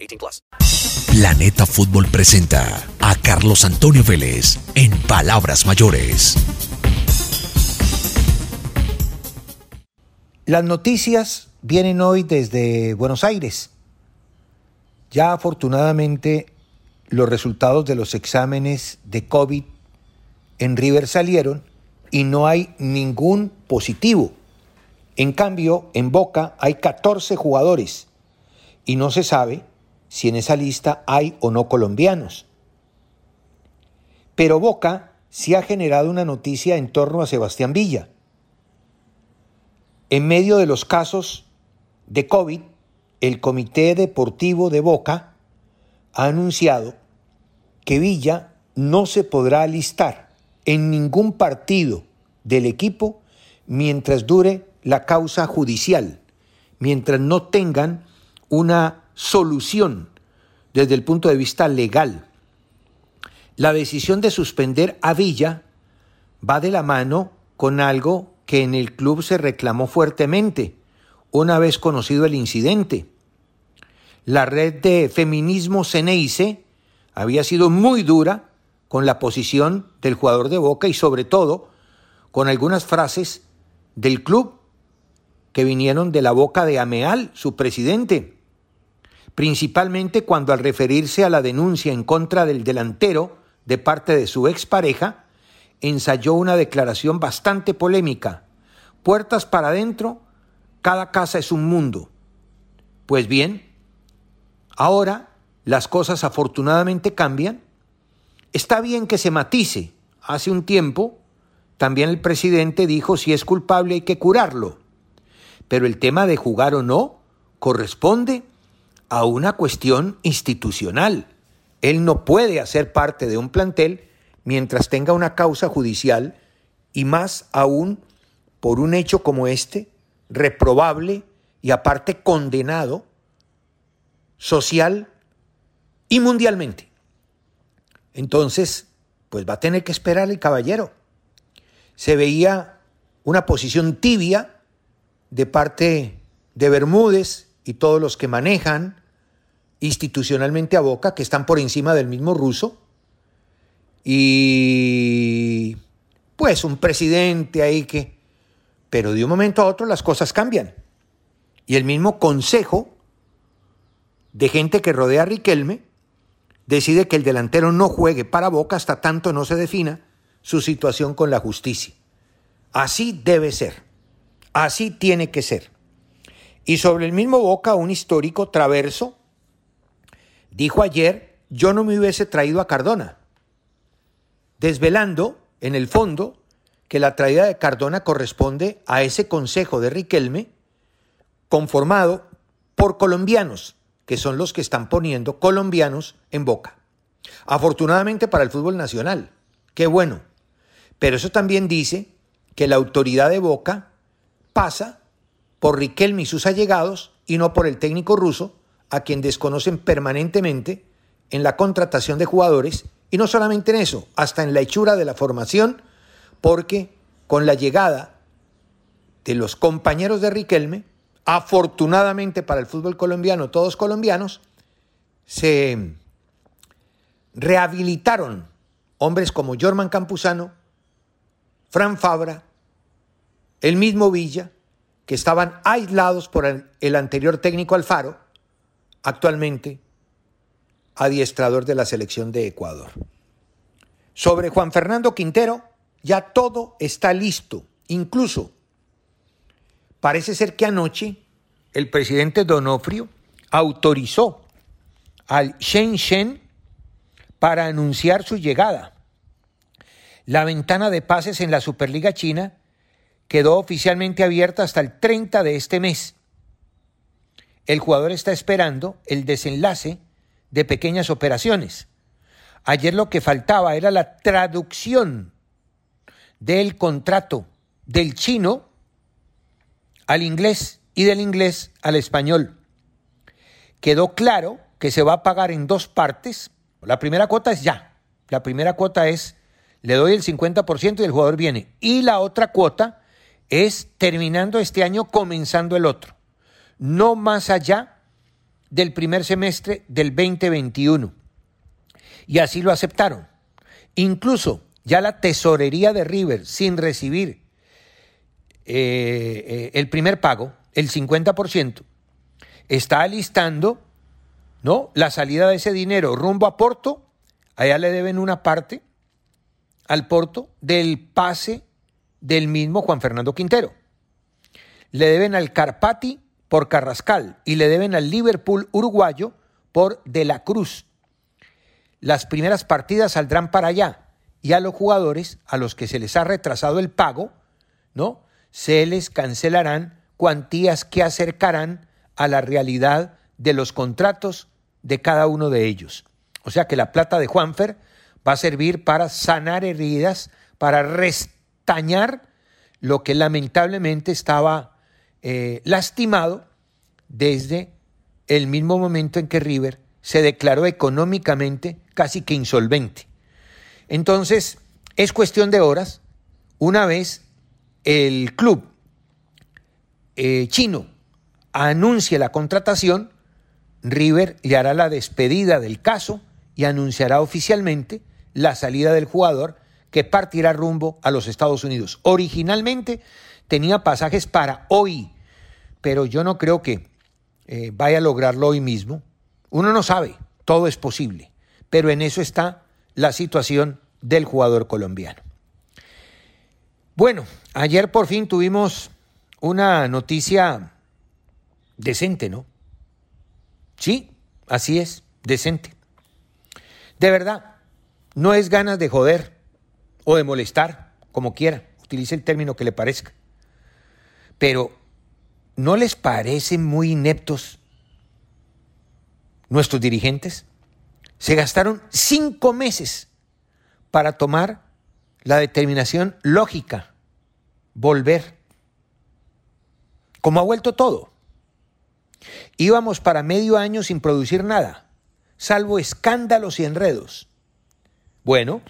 18 plus. Planeta Fútbol presenta a Carlos Antonio Vélez en Palabras Mayores. Las noticias vienen hoy desde Buenos Aires. Ya afortunadamente los resultados de los exámenes de COVID en River salieron y no hay ningún positivo. En cambio, en Boca hay 14 jugadores y no se sabe si en esa lista hay o no colombianos. Pero Boca sí ha generado una noticia en torno a Sebastián Villa. En medio de los casos de COVID, el Comité Deportivo de Boca ha anunciado que Villa no se podrá alistar en ningún partido del equipo mientras dure la causa judicial, mientras no tengan una solución desde el punto de vista legal. La decisión de suspender a Villa va de la mano con algo que en el club se reclamó fuertemente una vez conocido el incidente. La red de feminismo Ceneice había sido muy dura con la posición del jugador de Boca y sobre todo con algunas frases del club que vinieron de la boca de Ameal, su presidente, principalmente cuando al referirse a la denuncia en contra del delantero de parte de su expareja, ensayó una declaración bastante polémica. Puertas para adentro, cada casa es un mundo. Pues bien, ahora las cosas afortunadamente cambian. Está bien que se matice. Hace un tiempo también el presidente dijo si es culpable hay que curarlo. Pero el tema de jugar o no corresponde a una cuestión institucional. Él no puede hacer parte de un plantel mientras tenga una causa judicial y más aún por un hecho como este, reprobable y aparte condenado social y mundialmente. Entonces, pues va a tener que esperar el caballero. Se veía una posición tibia de parte de Bermúdez y todos los que manejan institucionalmente a Boca, que están por encima del mismo ruso, y pues un presidente ahí que... Pero de un momento a otro las cosas cambian. Y el mismo consejo de gente que rodea a Riquelme decide que el delantero no juegue para Boca hasta tanto no se defina su situación con la justicia. Así debe ser. Así tiene que ser. Y sobre el mismo Boca, un histórico traverso dijo ayer, yo no me hubiese traído a Cardona, desvelando, en el fondo, que la traída de Cardona corresponde a ese consejo de Riquelme, conformado por colombianos, que son los que están poniendo colombianos en boca. Afortunadamente para el fútbol nacional, qué bueno. Pero eso también dice que la autoridad de Boca pasa por Riquelme y sus allegados y no por el técnico ruso, a quien desconocen permanentemente en la contratación de jugadores y no solamente en eso, hasta en la hechura de la formación, porque con la llegada de los compañeros de Riquelme, afortunadamente para el fútbol colombiano, todos colombianos, se rehabilitaron hombres como Jorman Campuzano, Fran Fabra, el mismo Villa, que estaban aislados por el anterior técnico Alfaro, actualmente adiestrador de la selección de Ecuador. Sobre Juan Fernando Quintero, ya todo está listo. Incluso parece ser que anoche el presidente Donofrio autorizó al Shenzhen para anunciar su llegada. La ventana de pases en la Superliga China quedó oficialmente abierta hasta el 30 de este mes. El jugador está esperando el desenlace de pequeñas operaciones. Ayer lo que faltaba era la traducción del contrato del chino al inglés y del inglés al español. Quedó claro que se va a pagar en dos partes. La primera cuota es ya. La primera cuota es, le doy el 50% y el jugador viene. Y la otra cuota es terminando este año, comenzando el otro. No más allá del primer semestre del 2021. Y así lo aceptaron. Incluso ya la tesorería de River, sin recibir eh, eh, el primer pago, el 50%, está alistando ¿no? la salida de ese dinero rumbo a Porto. Allá le deben una parte al Porto del pase del mismo Juan Fernando Quintero. Le deben al Carpati por Carrascal y le deben al Liverpool uruguayo por De la Cruz. Las primeras partidas saldrán para allá y a los jugadores a los que se les ha retrasado el pago, ¿no? Se les cancelarán cuantías que acercarán a la realidad de los contratos de cada uno de ellos. O sea que la plata de Juanfer va a servir para sanar heridas, para restañar lo que lamentablemente estaba eh, lastimado desde el mismo momento en que River se declaró económicamente casi que insolvente. Entonces, es cuestión de horas, una vez el club eh, chino anuncie la contratación, River le hará la despedida del caso y anunciará oficialmente la salida del jugador que partirá rumbo a los Estados Unidos. Originalmente tenía pasajes para hoy, pero yo no creo que eh, vaya a lograrlo hoy mismo. Uno no sabe, todo es posible, pero en eso está la situación del jugador colombiano. Bueno, ayer por fin tuvimos una noticia decente, ¿no? Sí, así es, decente. De verdad, no es ganas de joder o de molestar, como quiera, utilice el término que le parezca. Pero ¿no les parecen muy ineptos nuestros dirigentes? Se gastaron cinco meses para tomar la determinación lógica, volver. Como ha vuelto todo. Íbamos para medio año sin producir nada, salvo escándalos y enredos. Bueno,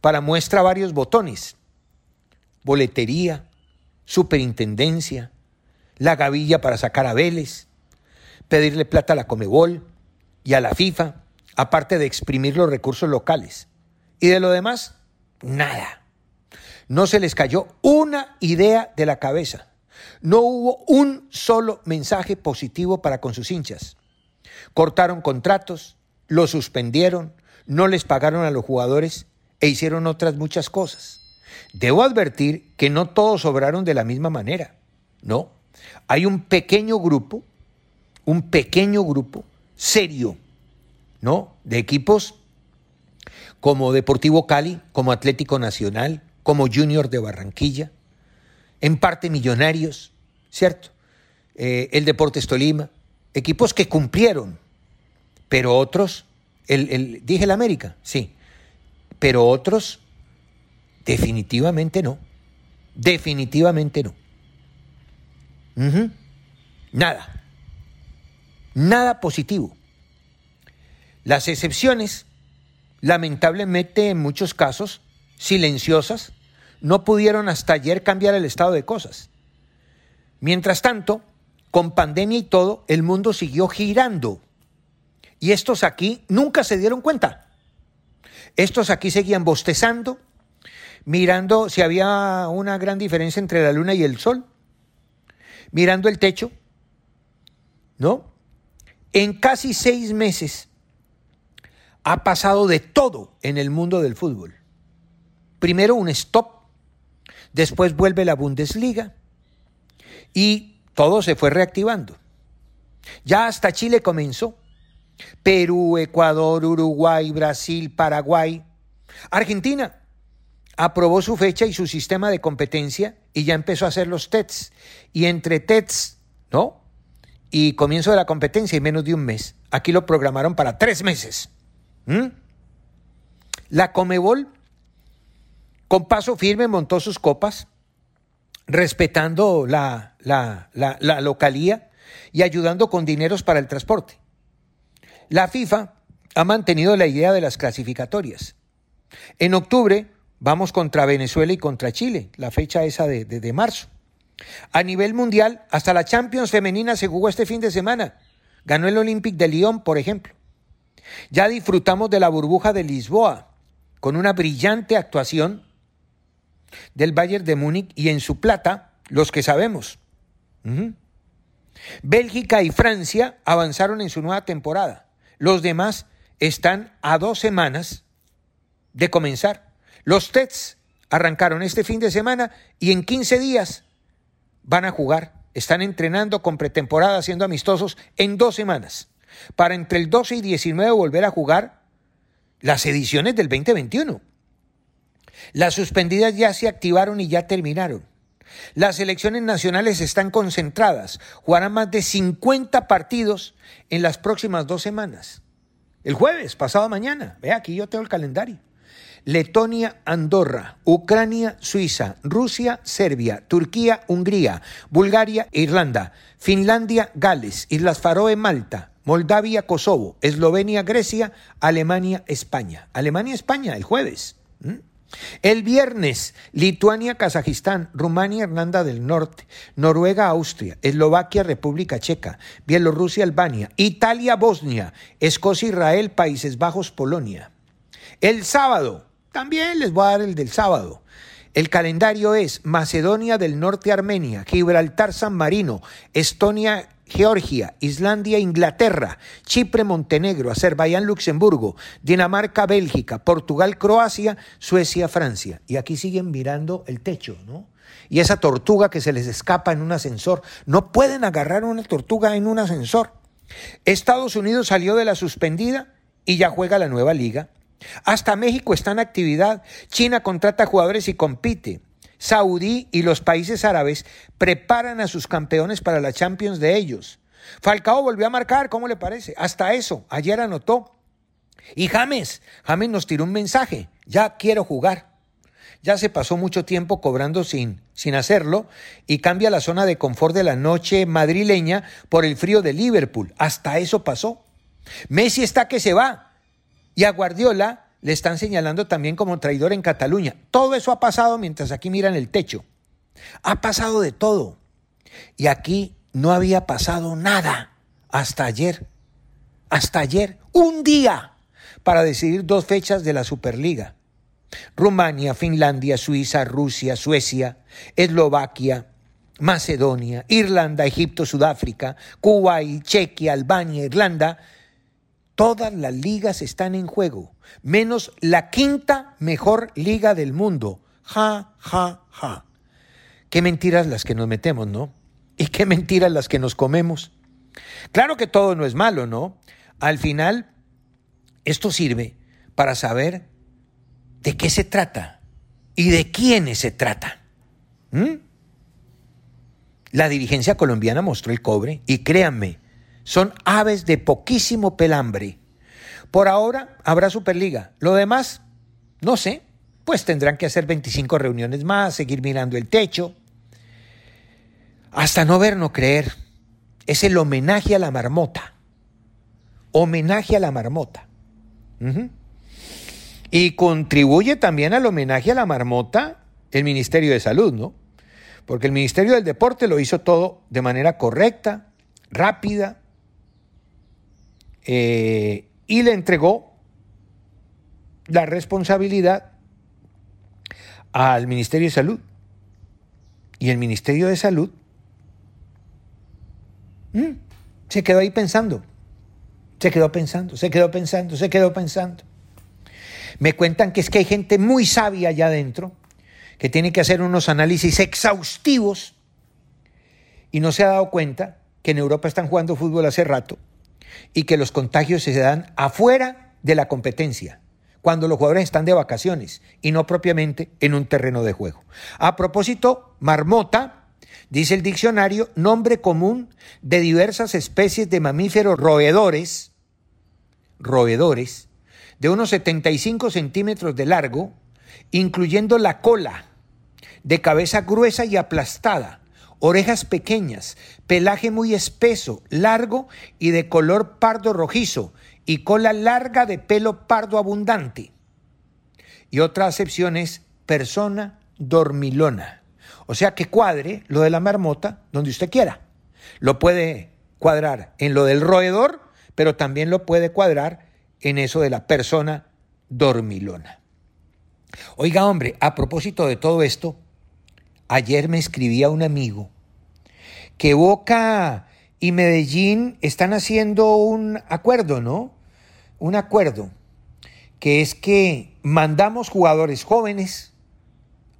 para muestra varios botones. Boletería, superintendencia, la gavilla para sacar a Vélez, pedirle plata a la Comebol y a la FIFA, aparte de exprimir los recursos locales. Y de lo demás, nada. No se les cayó una idea de la cabeza. No hubo un solo mensaje positivo para con sus hinchas. Cortaron contratos, los suspendieron, no les pagaron a los jugadores e hicieron otras muchas cosas. Debo advertir que no todos obraron de la misma manera. No, hay un pequeño grupo, un pequeño grupo serio, ¿no? De equipos como Deportivo Cali, como Atlético Nacional, como Junior de Barranquilla, en parte Millonarios, ¿cierto? Eh, el Deportes Tolima, equipos que cumplieron, pero otros, el, el, dije el América, sí, pero otros definitivamente no, definitivamente no. Nada. Nada positivo. Las excepciones, lamentablemente en muchos casos, silenciosas, no pudieron hasta ayer cambiar el estado de cosas. Mientras tanto, con pandemia y todo, el mundo siguió girando. Y estos aquí nunca se dieron cuenta. Estos aquí seguían bostezando, mirando si había una gran diferencia entre la luna y el sol mirando el techo, ¿no? En casi seis meses ha pasado de todo en el mundo del fútbol. Primero un stop, después vuelve la Bundesliga y todo se fue reactivando. Ya hasta Chile comenzó. Perú, Ecuador, Uruguay, Brasil, Paraguay. Argentina aprobó su fecha y su sistema de competencia y ya empezó a hacer los TETs. Y entre TETs, ¿no? Y comienzo de la competencia en menos de un mes. Aquí lo programaron para tres meses. ¿Mm? La Comebol, con paso firme, montó sus copas, respetando la localía y ayudando con dineros para el transporte. La FIFA ha mantenido la idea de las clasificatorias. En octubre vamos contra Venezuela y contra Chile, la fecha esa de, de, marzo. A nivel mundial, hasta la Champions femenina se jugó este fin de semana. Ganó el Olympic de Lyon, por ejemplo. Ya disfrutamos de la burbuja de Lisboa, con una brillante actuación del Bayern de Múnich y en su plata, los que sabemos. Bélgica y Francia avanzaron en su nueva temporada. Los demás están a dos semanas de comenzar. Los TETs arrancaron este fin de semana y en 15 días van a jugar. Están entrenando con pretemporada, siendo amistosos en dos semanas. Para entre el 12 y 19 volver a jugar las ediciones del 2021. Las suspendidas ya se activaron y ya terminaron. Las elecciones nacionales están concentradas. Jugarán más de 50 partidos en las próximas dos semanas. El jueves, pasado mañana. Ve, aquí yo tengo el calendario. Letonia, Andorra, Ucrania, Suiza, Rusia, Serbia, Turquía, Hungría, Bulgaria, Irlanda, Finlandia, Gales, Islas Faroe, Malta, Moldavia, Kosovo, Eslovenia, Grecia, Alemania, España. Alemania, España, el jueves. El viernes, Lituania, Kazajistán, Rumania, Irlanda del Norte, Noruega, Austria, Eslovaquia, República Checa, Bielorrusia, Albania, Italia, Bosnia, Escocia, Israel, Países Bajos, Polonia. El sábado, también les voy a dar el del sábado. El calendario es Macedonia del Norte, Armenia, Gibraltar, San Marino, Estonia, Georgia, Islandia, Inglaterra, Chipre, Montenegro, Azerbaiyán, Luxemburgo, Dinamarca, Bélgica, Portugal, Croacia, Suecia, Francia. Y aquí siguen mirando el techo, ¿no? Y esa tortuga que se les escapa en un ascensor. No pueden agarrar una tortuga en un ascensor. Estados Unidos salió de la suspendida y ya juega la nueva liga. Hasta México está en actividad. China contrata jugadores y compite. Saudí y los países árabes preparan a sus campeones para la Champions de ellos. Falcao volvió a marcar, ¿cómo le parece? Hasta eso, ayer anotó. Y James, James nos tiró un mensaje, ya quiero jugar. Ya se pasó mucho tiempo cobrando sin, sin hacerlo y cambia la zona de confort de la noche madrileña por el frío de Liverpool. Hasta eso pasó. Messi está que se va. Y a Guardiola le están señalando también como traidor en Cataluña. Todo eso ha pasado mientras aquí miran el techo. Ha pasado de todo. Y aquí no había pasado nada hasta ayer. Hasta ayer, un día, para decidir dos fechas de la Superliga. Rumania, Finlandia, Suiza, Rusia, Suecia, Eslovaquia, Macedonia, Irlanda, Egipto, Sudáfrica, Kuwait, Chequia, Albania, Irlanda Todas las ligas están en juego, menos la quinta mejor liga del mundo. Ja, ja, ja. Qué mentiras las que nos metemos, ¿no? Y qué mentiras las que nos comemos. Claro que todo no es malo, ¿no? Al final, esto sirve para saber de qué se trata y de quiénes se trata. ¿Mm? La dirigencia colombiana mostró el cobre y créanme, son aves de poquísimo pelambre. Por ahora habrá Superliga. Lo demás, no sé, pues tendrán que hacer 25 reuniones más, seguir mirando el techo. Hasta no ver, no creer. Es el homenaje a la marmota. Homenaje a la marmota. Y contribuye también al homenaje a la marmota el Ministerio de Salud, ¿no? Porque el Ministerio del Deporte lo hizo todo de manera correcta, rápida, y le entregó la responsabilidad al Ministerio de Salud. Y el Ministerio de Salud mm, se quedó ahí pensando, Se quedó pensando, se quedó pensando, se quedó pensando. Me cuentan que es que hay gente muy sabia allá adentro que tiene que hacer unos análisis exhaustivos y no se ha dado cuenta que en Europa están jugando fútbol hace rato y que los contagios se dan afuera de la competencia, cuando los jugadores están de vacaciones y no propiamente en un terreno de juego. A propósito, marmota, dice el diccionario, nombre común de diversas especies de mamíferos roedores, roedores, de unos 75 centímetros de largo, incluyendo la cola, de cabeza gruesa y aplastada, orejas pequeñas, pelaje muy espeso, largo y de color pardo rojizo, y cola larga de pelo pardo abundante. Y otra acepción es persona dormilona. O sea que cuadre lo de la marmota donde usted quiera. Lo puede cuadrar en lo del roedor, pero también lo puede cuadrar en eso de la persona dormilona. Oiga, hombre, a propósito de todo esto, ayer me escribía un amigo que Boca y Medellín están haciendo un acuerdo, ¿no? Un acuerdo, que es que mandamos jugadores jóvenes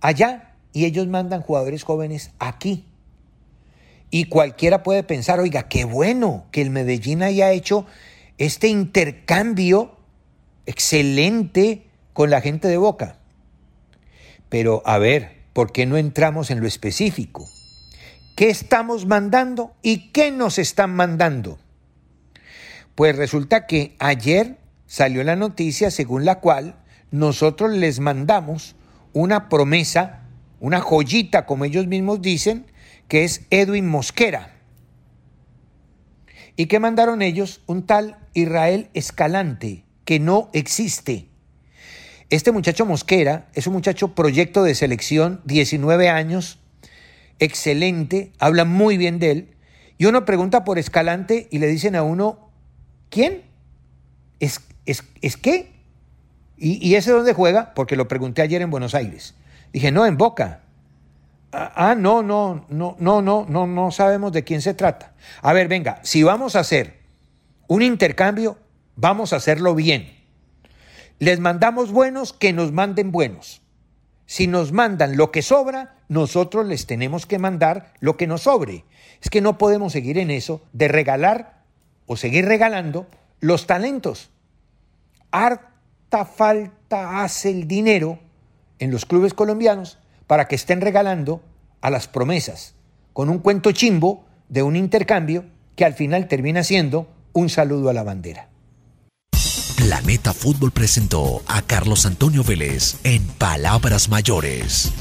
allá y ellos mandan jugadores jóvenes aquí. Y cualquiera puede pensar, oiga, qué bueno que el Medellín haya hecho este intercambio excelente con la gente de Boca. Pero a ver, ¿por qué no entramos en lo específico? ¿Qué estamos mandando y qué nos están mandando? Pues resulta que ayer salió la noticia según la cual nosotros les mandamos una promesa, una joyita, como ellos mismos dicen, que es Edwin Mosquera. ¿Y qué mandaron ellos? Un tal Israel Escalante, que no existe. Este muchacho Mosquera es un muchacho proyecto de selección, 19 años, excelente, habla muy bien de él. Y uno pregunta por Escalante y le dicen a uno, ¿quién? ¿Es, es, es qué? ¿Y, ¿Y ese dónde juega? Porque lo pregunté ayer en Buenos Aires. Dije, no, en Boca. Ah, no, no, no, no, no, no, no sabemos de quién se trata. A ver, venga, si vamos a hacer un intercambio, vamos a hacerlo bien. Les mandamos buenos, que nos manden buenos. Si nos mandan lo que sobra, nosotros les tenemos que mandar lo que nos sobre. Es que no podemos seguir en eso de regalar o seguir regalando los talentos. Harta falta hace el dinero en los clubes colombianos para que estén regalando a las promesas, con un cuento chimbo de un intercambio que al final termina siendo un saludo a la bandera. Planeta Fútbol presentó a Carlos Antonio Vélez en Palabras Mayores.